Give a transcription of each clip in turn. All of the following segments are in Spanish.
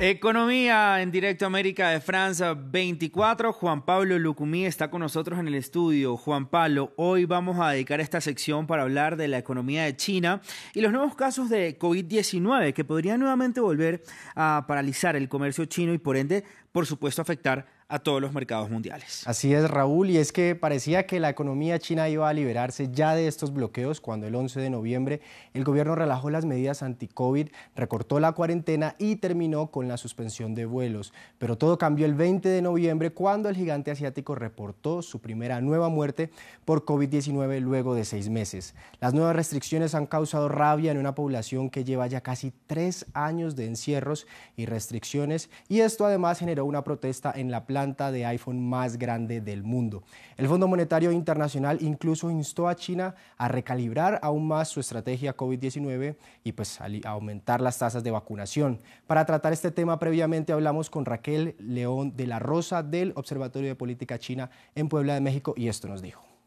Economía en directo América de Francia 24. Juan Pablo Lucumí está con nosotros en el estudio. Juan Pablo, hoy vamos a dedicar esta sección para hablar de la economía de China y los nuevos casos de COVID-19 que podrían nuevamente volver a paralizar el comercio chino y por ende, por supuesto, afectar a todos los mercados mundiales. Así es, Raúl, y es que parecía que la economía china iba a liberarse ya de estos bloqueos cuando el 11 de noviembre el gobierno relajó las medidas anti-COVID, recortó la cuarentena y terminó con la suspensión de vuelos. Pero todo cambió el 20 de noviembre cuando el gigante asiático reportó su primera nueva muerte por COVID-19 luego de seis meses. Las nuevas restricciones han causado rabia en una población que lleva ya casi tres años de encierros y restricciones y esto además generó una protesta en la plaza de iPhone más grande del mundo. El Fondo Monetario Internacional incluso instó a China a recalibrar aún más su estrategia COVID-19 y pues a aumentar las tasas de vacunación. Para tratar este tema previamente hablamos con Raquel León de la Rosa del Observatorio de Política China en Puebla de México y esto nos dijo.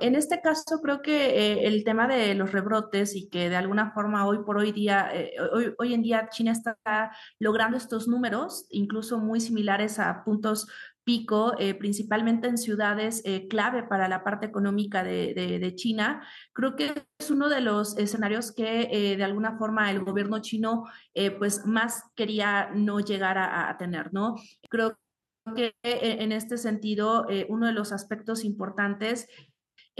En este caso, creo que eh, el tema de los rebrotes y que de alguna forma hoy por hoy día, eh, hoy, hoy, en día China está logrando estos números, incluso muy similares a puntos pico, eh, principalmente en ciudades clave para la parte económica de, de, China. Creo que es uno de los escenarios que de alguna forma el gobierno chino pues más quería no llegar a, a tener, ¿no? Creo que en este sentido, uno de los aspectos importantes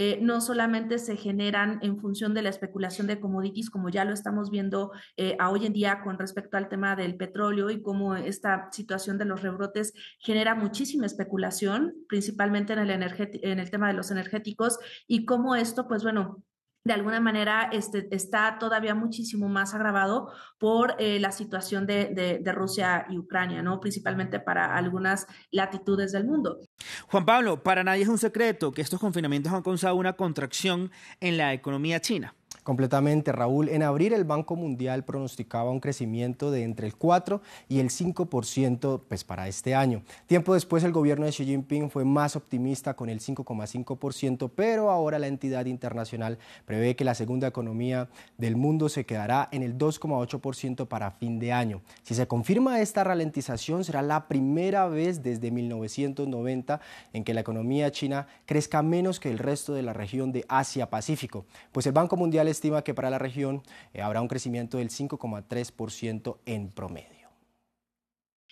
eh, no solamente se generan en función de la especulación de commodities, como ya lo estamos viendo eh, a hoy en día con respecto al tema del petróleo y cómo esta situación de los rebrotes genera muchísima especulación, principalmente en el, en el tema de los energéticos, y cómo esto, pues bueno, de alguna manera este, está todavía muchísimo más agravado por eh, la situación de, de, Rusia y Ucrania, ¿no? principalmente para algunas latitudes del mundo. Juan Pablo, para nadie es un secreto que estos confinamientos han causado una contracción en la economía china. Completamente, Raúl. En abril el Banco Mundial pronosticaba un crecimiento de entre el 4 y el 5% pues, para este año. Tiempo después el gobierno de Xi Jinping fue más optimista con el 5,5%, pero ahora la entidad internacional prevé que la segunda economía del mundo se quedará en el 2,8% para fin de año. Si se confirma esta ralentización, será la primera vez desde 1990 en que la economía china crezca menos que el resto de la región de Asia-Pacífico, pues el Banco Mundial estima que para la región eh, habrá un crecimiento del 5,3% en promedio.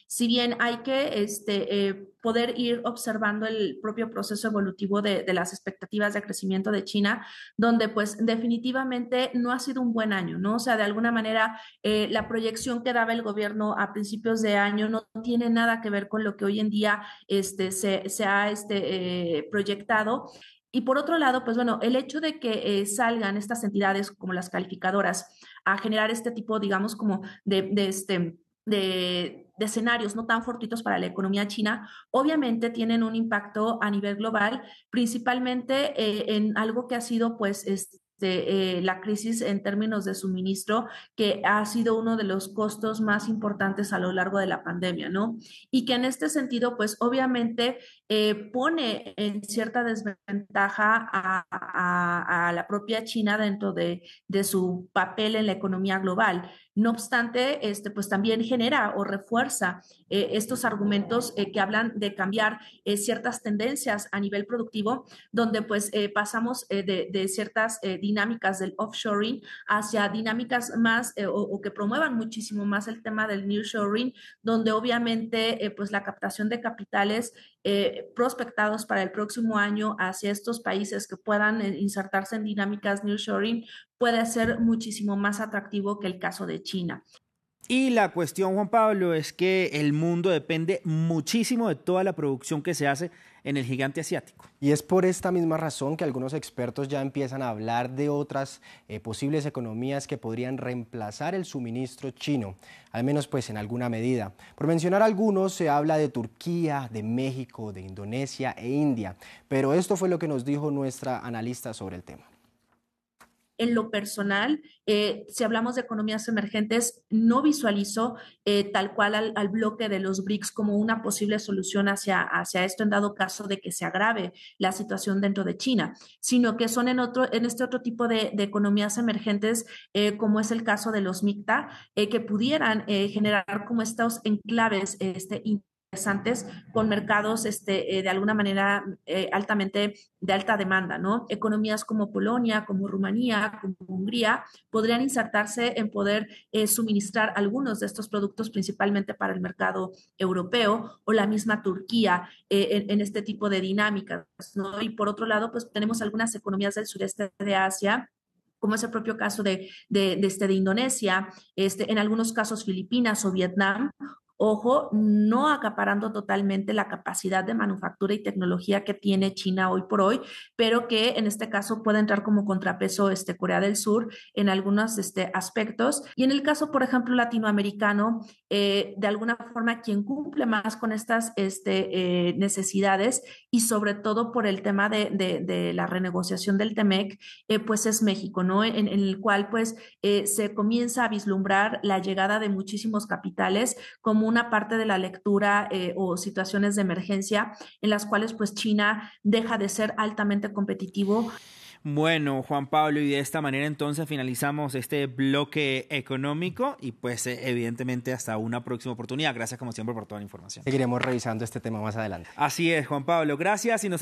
Si bien hay que este, eh, poder ir observando el propio proceso evolutivo de, las expectativas de crecimiento de China, donde pues definitivamente no ha sido un buen año, ¿no? O sea, de alguna manera eh, la proyección que daba el gobierno a principios de año no tiene nada que ver con lo que hoy en día este, se, se ha este, proyectado. Y por otro lado, pues bueno, el hecho de que eh, salgan estas entidades como las calificadoras a generar este tipo, digamos, como de, este, de, escenarios no tan fortuitos para la economía china, obviamente tienen un impacto a nivel global, principalmente eh, en algo que ha sido, pues, de eh, la crisis en términos de suministro, que ha sido uno de los costos más importantes a lo largo de la pandemia, ¿no? Y que en este sentido, pues obviamente eh, pone en cierta desventaja a, la propia China dentro de, de, su papel en la economía global. No obstante, este, pues también genera o refuerza eh, estos argumentos que hablan de cambiar ciertas tendencias a nivel productivo, donde pues pasamos de, ciertas dinámicas del offshoring hacia dinámicas más eh, o, que promuevan muchísimo más el tema del nearshoring, donde obviamente eh, pues la captación de capitales eh, prospectados para el próximo año hacia estos países que puedan insertarse en dinámicas nearshoring puede ser muchísimo más atractivo que el caso de China. Y la cuestión, Juan Pablo, es que el mundo depende muchísimo de toda la producción que se hace en el gigante asiático. Y es por esta misma razón que algunos expertos ya empiezan a hablar de otras eh, posibles economías que podrían reemplazar el suministro chino, al menos pues en alguna medida. Por mencionar algunos, se habla de Turquía, de México, de Indonesia e India, pero esto fue lo que nos dijo nuestra analista sobre el tema. En lo personal, eh, si hablamos de economías emergentes, no visualizo eh, tal cual al, bloque de los BRICS como una posible solución hacia, hacia esto en dado caso de que se agrave la situación dentro de China, sino que son en, otro, en este otro tipo de, economías emergentes, eh, como es el caso de los MICTA, que pudieran generar como estos enclaves este, con mercados este, eh, de alguna manera eh, altamente de alta demanda, ¿no? Economías como Polonia, como Rumanía, como Hungría, podrían insertarse en poder eh, suministrar algunos de estos productos principalmente para el mercado europeo o la misma Turquía en, este tipo de dinámicas, ¿no? Y por otro lado, pues tenemos algunas economías del sureste de Asia como es el propio caso de, de, de, este, de Indonesia, este, en algunos casos Filipinas o Vietnam, Ojo, no acaparando totalmente la capacidad de manufactura y tecnología que tiene China hoy por hoy, pero que en este caso puede entrar como contrapeso este, Corea del Sur en algunos este, aspectos. Y en el caso, por ejemplo, latinoamericano, eh, de alguna forma quien cumple más con estas este, eh, necesidades y sobre todo por el tema de, de, la renegociación del TEMEC, eh, pues es México, ¿no? En, en el cual pues se comienza a vislumbrar la llegada de muchísimos capitales como una parte de la lectura eh, o situaciones de emergencia en las cuales pues China deja de ser altamente competitivo. Bueno, Juan Pablo, y de esta manera entonces finalizamos este bloque económico y pues eh, evidentemente hasta una próxima oportunidad. Gracias como siempre por toda la información. Seguiremos revisando este tema más adelante. Así es, Juan Pablo. Gracias y